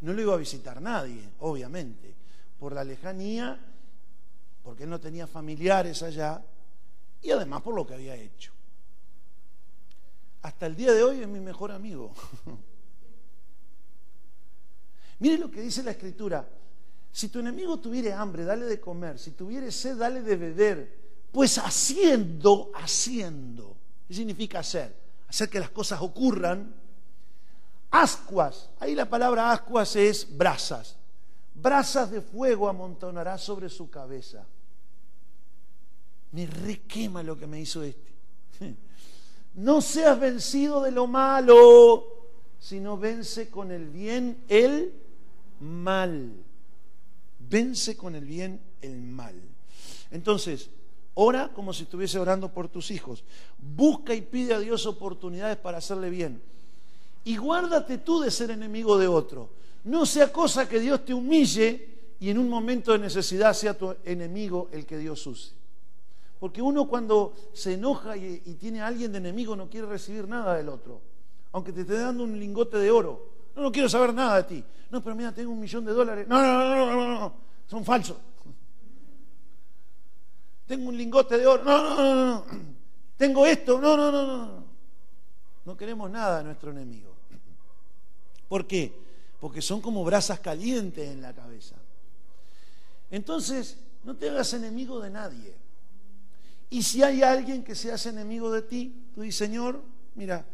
No lo iba a visitar nadie, obviamente, por la lejanía, porque no tenía familiares allá y además por lo que había hecho. Hasta el día de hoy es mi mejor amigo. Mire lo que dice la escritura. Si tu enemigo tuviere hambre, dale de comer. Si tuviere sed, dale de beber. Pues haciendo, haciendo. ¿Qué significa hacer? Hacer que las cosas ocurran. Ascuas. Ahí la palabra ascuas es brasas. Brasas de fuego amontonará sobre su cabeza. Me requema lo que me hizo este. No seas vencido de lo malo, sino vence con el bien el mal. Vence con el bien el mal. Entonces, ora como si estuviese orando por tus hijos. Busca y pide a Dios oportunidades para hacerle bien. Y guárdate tú de ser enemigo de otro. No sea cosa que Dios te humille y en un momento de necesidad sea tu enemigo el que Dios use. Porque uno cuando se enoja y, tiene a alguien de enemigo no quiere recibir nada del otro. Aunque te esté dando un lingote de oro. No, no quiero saber nada de ti. No, pero mira, tengo un millón de dólares. No, no, no, no, no, no. Son falsos. Tengo un lingote de oro. No, no, no, no. Tengo esto. No, no, no, no. No queremos nada de nuestro enemigo. ¿Por qué? Porque son como brasas calientes en la cabeza. Entonces, no te hagas enemigo de nadie. Y si hay alguien que se hace enemigo de ti, tú dices, Señor, mira,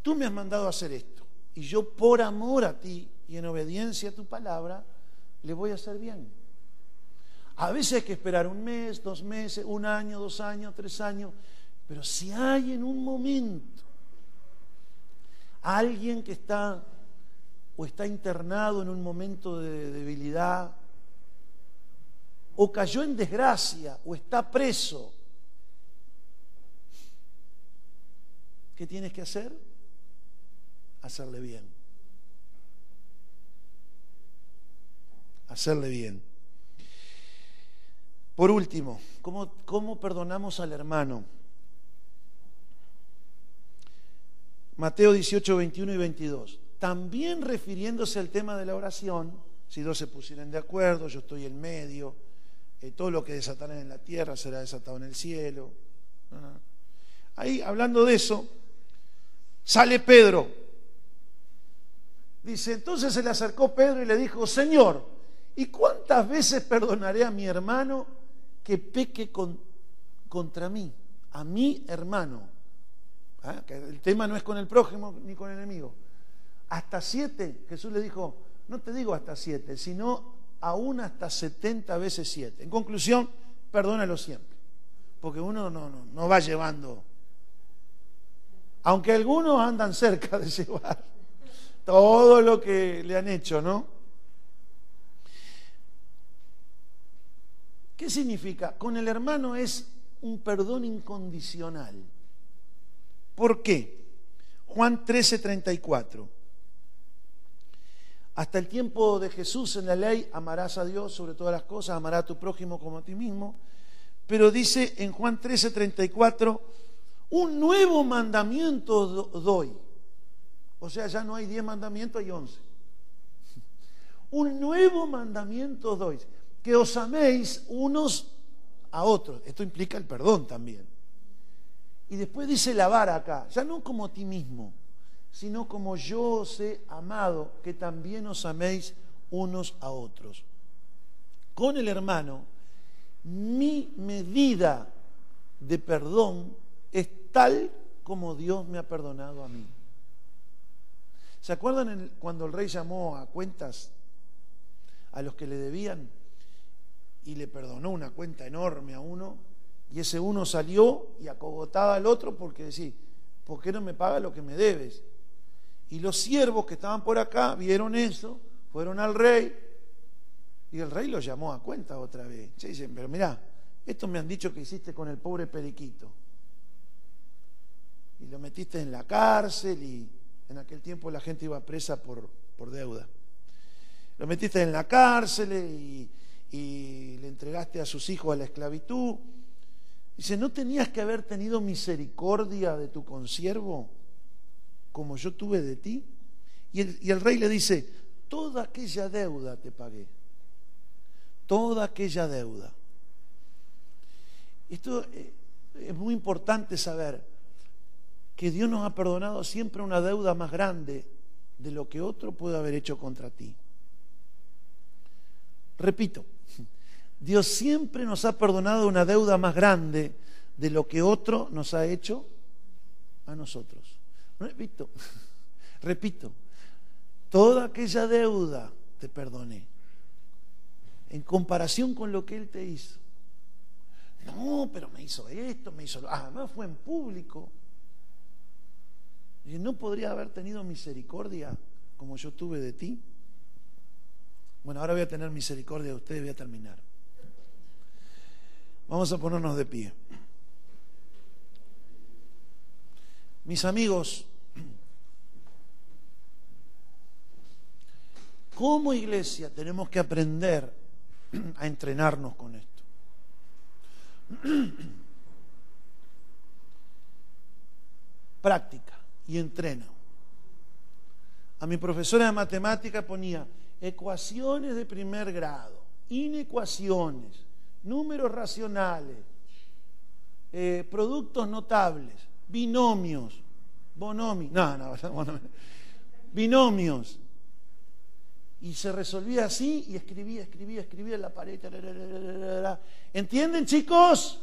tú me has mandado a hacer esto y yo por amor a ti y en obediencia a tu palabra, le voy a hacer bien. A veces hay que esperar un mes, dos meses, un año, dos años, tres años, pero si hay en un momento alguien que está o está internado en un momento de debilidad, o cayó en desgracia, o está preso, ¿qué tienes que hacer? hacerle bien. Hacerle bien. Por último, ¿cómo, ¿cómo, perdonamos al hermano? Mateo 18, 21 y 22. También refiriéndose al tema de la oración, si dos se pusieran de acuerdo, yo estoy en medio, eh, todo lo que desataran en la tierra será desatado en el cielo. Ah. Ahí, hablando de eso, sale Pedro Dice, entonces se le acercó Pedro y le dijo, Señor, ¿y cuántas veces perdonaré a mi hermano que peque contra mí? A mi hermano. ¿Ah? el tema no es con el prójimo ni con el enemigo. Hasta siete, Jesús le dijo, no te digo hasta siete, sino aún hasta setenta veces siete. En conclusión, perdónalo siempre, porque uno no, no, no va llevando, aunque algunos andan cerca de llevar todo lo que le han hecho, ¿no? ¿Qué significa? Con el hermano es un perdón incondicional. ¿Por qué? Juan 13, 34. Hasta el tiempo de Jesús en la ley, amarás a Dios sobre todas las cosas, amarás a tu prójimo como a ti mismo. Pero dice en Juan 13, 34, un nuevo mandamiento doy. O sea, ya no hay diez mandamientos, hay once. Un nuevo mandamiento doy, que os améis unos a otros. Esto implica el perdón también. Y después dice lavar acá, ya no como a ti mismo, sino como yo os he amado, que también os améis unos a otros. Con el hermano, mi medida de perdón es tal como Dios me ha perdonado a mí. ¿Se acuerdan cuando el rey llamó a cuentas a los que le debían y le perdonó una cuenta enorme a uno? Y ese uno salió y acogotaba al otro porque decía, ¿por qué no me paga lo que me debes? Y los siervos que estaban por acá vieron eso, fueron al rey y el rey lo llamó a cuenta otra vez. Se dicen, pero mirá, esto me han dicho que hiciste con el pobre periquito. Y lo metiste en la cárcel y en aquel tiempo la gente iba presa por, por deuda. Lo metiste en la cárcel y le entregaste a sus hijos a la esclavitud. Dice, ¿no tenías que haber tenido misericordia de tu consiervo como yo tuve de ti? Y el, y el rey le dice, toda aquella deuda te pagué toda aquella deuda. Esto eh, es muy importante saber que Dios nos ha perdonado siempre una deuda más grande de lo que otro puede haber hecho contra ti. Repito, Dios siempre nos ha perdonado una deuda más grande de lo que otro nos ha hecho a nosotros. Repito, repito, toda aquella deuda te perdoné en comparación con lo que Él te hizo. No, pero me hizo esto, me hizo lo... Además fue en público. Y no podría haber tenido misericordia como yo tuve de ti. Bueno, ahora voy a tener misericordia de ustedes, voy a terminar. Vamos a ponernos de pie. Mis amigos, como iglesia tenemos que aprender a entrenarnos con esto. Práctica y entrena. A mi profesora de matemática ponía ecuaciones de primer grado, inecuaciones, números racionales, eh, productos notables, binomios, no, no, binomios, y se resolvía así y escribía, escribía, escribía en la pared. ¿Entienden, chicos?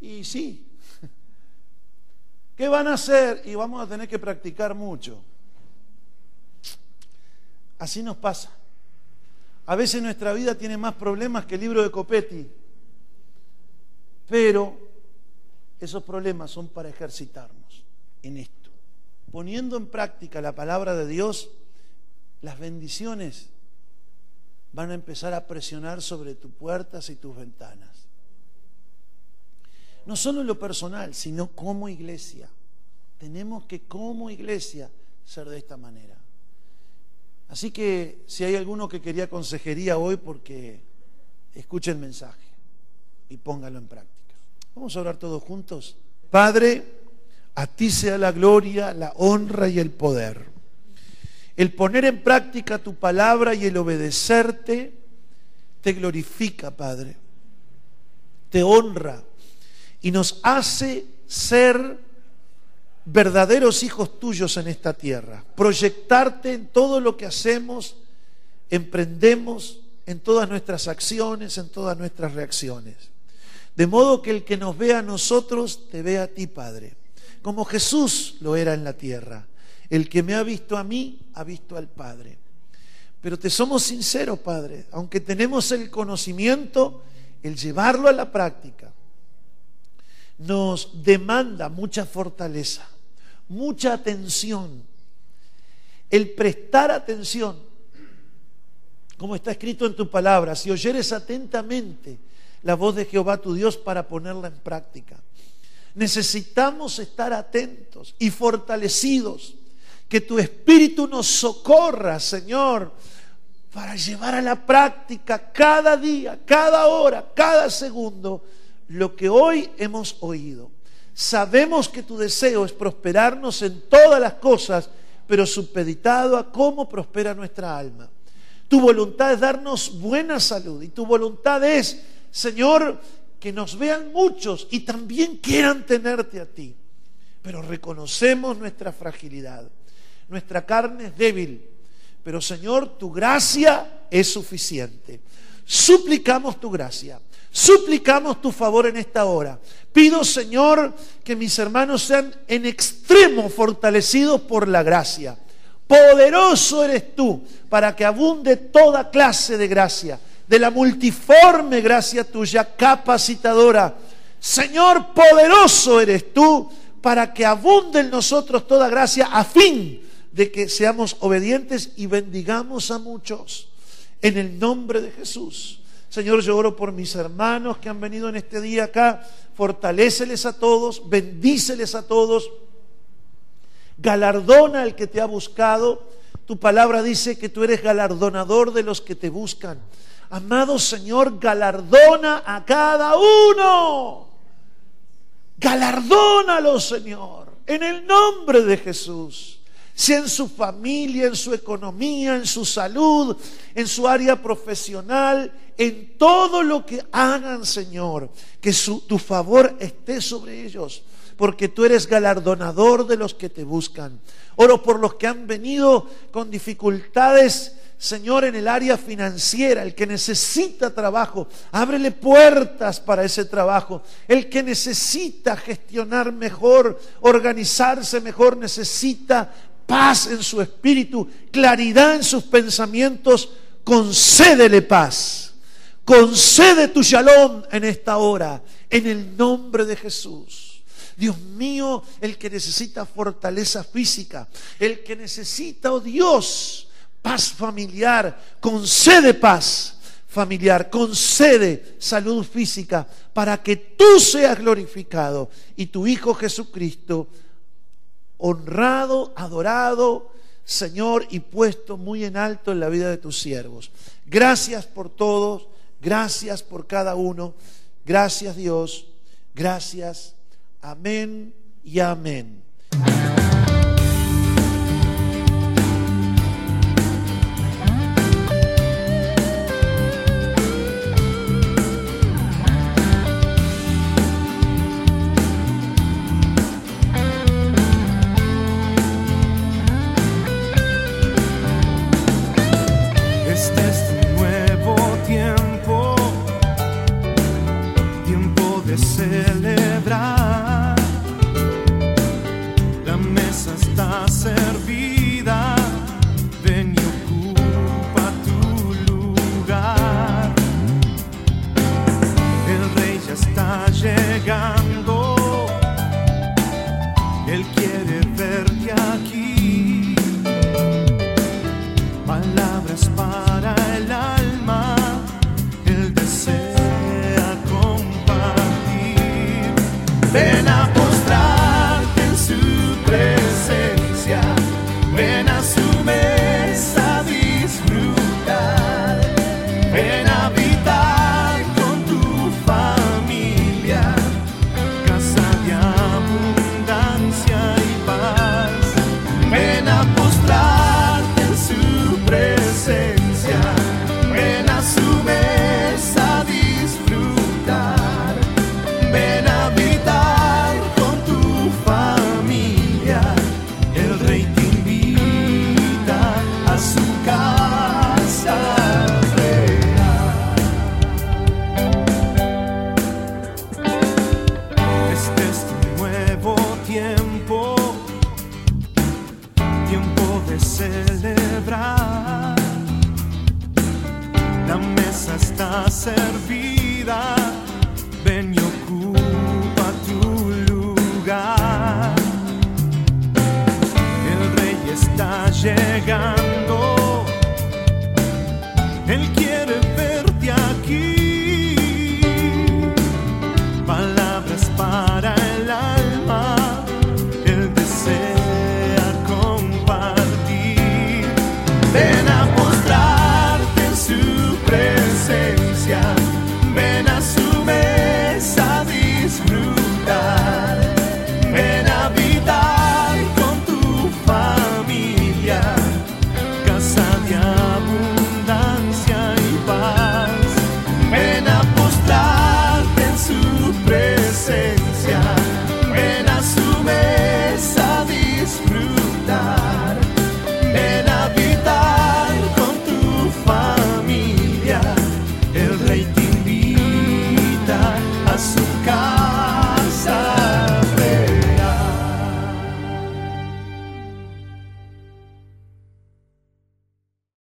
Y sí. ¿Qué van a hacer? Y vamos a tener que practicar mucho. Así nos pasa. A veces nuestra vida tiene más problemas que el libro de Copetti. Pero esos problemas son para ejercitarnos en esto. Poniendo en práctica la palabra de Dios, las bendiciones van a empezar a presionar sobre tus puertas y tus ventanas. No solo en lo personal, sino como iglesia. Tenemos que como iglesia ser de esta manera. Así que si hay alguno que quería consejería hoy, porque escuche el mensaje y póngalo en práctica. Vamos a orar todos juntos. Padre, a ti sea la gloria, la honra y el poder el poner en práctica tu palabra y el obedecerte te glorifica, Padre. Te honra y nos hace ser verdaderos hijos tuyos en esta tierra. Proyectarte en todo lo que hacemos, emprendemos, en todas nuestras acciones, en todas nuestras reacciones. De modo que el que nos vea a nosotros, te vea a ti, Padre, como Jesús lo era en la tierra el que me ha visto a mí, ha visto al Padre. Pero te somos sinceros, Padre, aunque tenemos el conocimiento, el llevarlo a la práctica nos demanda mucha fortaleza, mucha atención, el prestar atención, como está escrito en tu palabra, si oyeres atentamente la voz de Jehová tu Dios para ponerla en práctica. Necesitamos estar atentos y fortalecidos Que tu Espíritu nos socorra, Señor, para llevar a la práctica cada día, cada hora, cada segundo lo que hoy hemos oído. Sabemos que tu deseo es prosperarnos en todas las cosas, pero supeditado a cómo prospera nuestra alma. Tu voluntad es darnos buena salud y tu voluntad es, Señor, que nos vean muchos y también quieran tenerte a ti. Pero reconocemos nuestra fragilidad. Nuestra carne es débil, pero Señor, tu gracia es suficiente. Suplicamos tu gracia, suplicamos tu favor en esta hora. Pido, Señor, que mis hermanos sean en extremo fortalecidos por la gracia. Poderoso eres tú para que abunde toda clase de gracia, de la multiforme gracia tuya capacitadora. Señor, poderoso eres tú para que abunde en nosotros toda gracia a fin de que seamos obedientes y bendigamos a muchos. En el nombre de Jesús. Señor, yo oro por mis hermanos que han venido en este día acá. Fortaléceles a todos, bendíceles a todos. Galardona al que te ha buscado. Tu palabra dice que tú eres galardonador de los que te buscan. Amado Señor, galardona a cada uno. Galardónalo, Señor, en el nombre de Jesús sea en su familia, en su economía, en su salud, en su área profesional, en todo lo que hagan, Señor, que tu favor esté sobre ellos, porque tú eres galardonador de los que te buscan. Oro por los que han venido con dificultades. Señor, en el área financiera, el que necesita trabajo, ábrele puertas para ese trabajo. El que necesita gestionar mejor, organizarse mejor, necesita paz en su espíritu, claridad en sus pensamientos, concédele paz. Concede tu shalom en esta hora, en el nombre de Jesús. Dios mío, el que necesita fortaleza física, el que necesita, oh Dios, paz familiar, concede paz familiar, concede salud física para que tú seas glorificado y tu Hijo Jesucristo honrado, adorado, Señor, y puesto muy en alto en la vida de tus siervos. Gracias por todos, gracias por cada uno, gracias Dios, gracias, amén y amén.